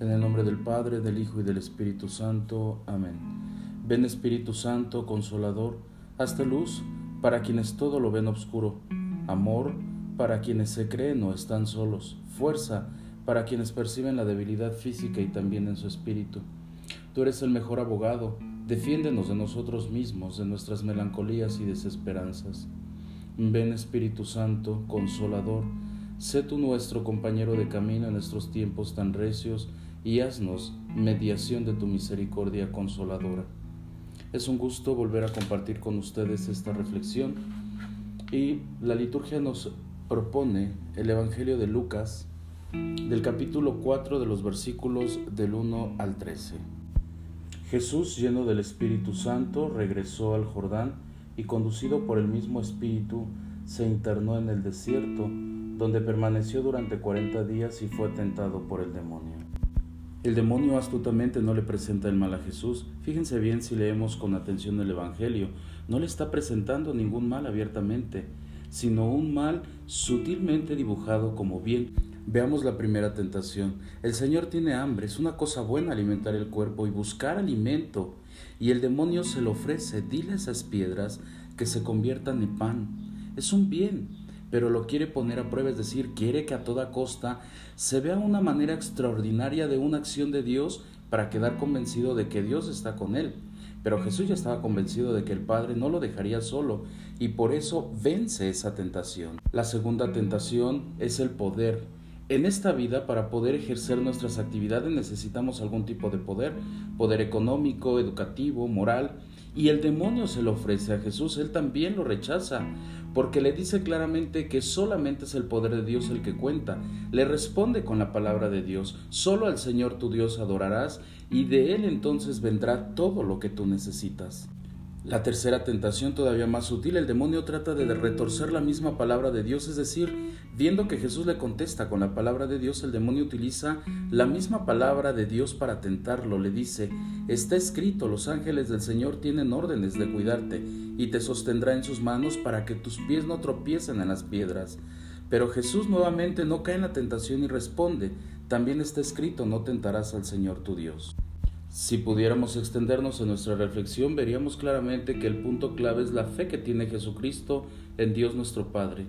En el nombre del Padre, del Hijo y del Espíritu Santo. Amén. Ven Espíritu Santo, consolador, hasta luz para quienes todo lo ven oscuro, amor para quienes se creen o están solos, fuerza para quienes perciben la debilidad física y también en su espíritu. Tú eres el mejor abogado, defiéndenos de nosotros mismos, de nuestras melancolías y desesperanzas. Ven Espíritu Santo, consolador, sé tú nuestro compañero de camino en estos tiempos tan recios y haznos mediación de tu misericordia consoladora. Es un gusto volver a compartir con ustedes esta reflexión y la liturgia nos propone el Evangelio de Lucas del capítulo 4 de los versículos del 1 al 13. Jesús, lleno del Espíritu Santo, regresó al Jordán y conducido por el mismo Espíritu, se internó en el desierto, donde permaneció durante cuarenta días y fue tentado por el demonio. El demonio astutamente no le presenta el mal a Jesús. Fíjense bien si leemos con atención el Evangelio. No le está presentando ningún mal abiertamente, sino un mal sutilmente dibujado como bien. Veamos la primera tentación. El Señor tiene hambre. Es una cosa buena alimentar el cuerpo y buscar alimento. Y el demonio se lo ofrece. Dile esas piedras que se conviertan en pan. Es un bien pero lo quiere poner a prueba, es decir, quiere que a toda costa se vea una manera extraordinaria de una acción de Dios para quedar convencido de que Dios está con él. Pero Jesús ya estaba convencido de que el Padre no lo dejaría solo y por eso vence esa tentación. La segunda tentación es el poder. En esta vida, para poder ejercer nuestras actividades necesitamos algún tipo de poder, poder económico, educativo, moral, y el demonio se lo ofrece a Jesús, él también lo rechaza, porque le dice claramente que solamente es el poder de Dios el que cuenta. Le responde con la palabra de Dios, solo al Señor tu Dios adorarás, y de él entonces vendrá todo lo que tú necesitas. La tercera tentación, todavía más sutil, el demonio trata de retorcer la misma palabra de Dios, es decir, viendo que Jesús le contesta con la palabra de Dios, el demonio utiliza la misma palabra de Dios para tentarlo. Le dice, está escrito, los ángeles del Señor tienen órdenes de cuidarte y te sostendrá en sus manos para que tus pies no tropiecen en las piedras. Pero Jesús nuevamente no cae en la tentación y responde, también está escrito, no tentarás al Señor tu Dios. Si pudiéramos extendernos en nuestra reflexión, veríamos claramente que el punto clave es la fe que tiene Jesucristo en Dios nuestro Padre.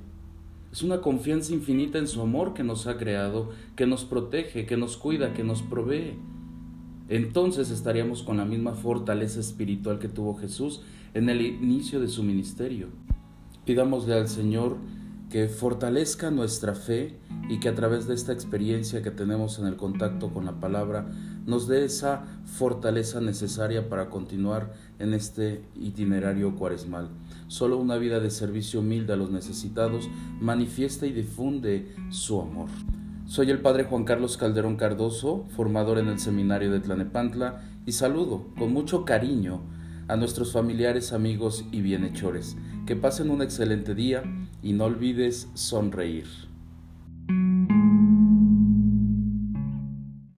Es una confianza infinita en su amor que nos ha creado, que nos protege, que nos cuida, que nos provee. Entonces estaríamos con la misma fortaleza espiritual que tuvo Jesús en el inicio de su ministerio. Pidámosle al Señor que fortalezca nuestra fe y que a través de esta experiencia que tenemos en el contacto con la palabra nos dé esa fortaleza necesaria para continuar en este itinerario cuaresmal. Solo una vida de servicio humilde a los necesitados manifiesta y difunde su amor. Soy el Padre Juan Carlos Calderón Cardoso, formador en el Seminario de Tlanepantla, y saludo con mucho cariño a nuestros familiares, amigos y bienhechores. Que pasen un excelente día y no olvides sonreír.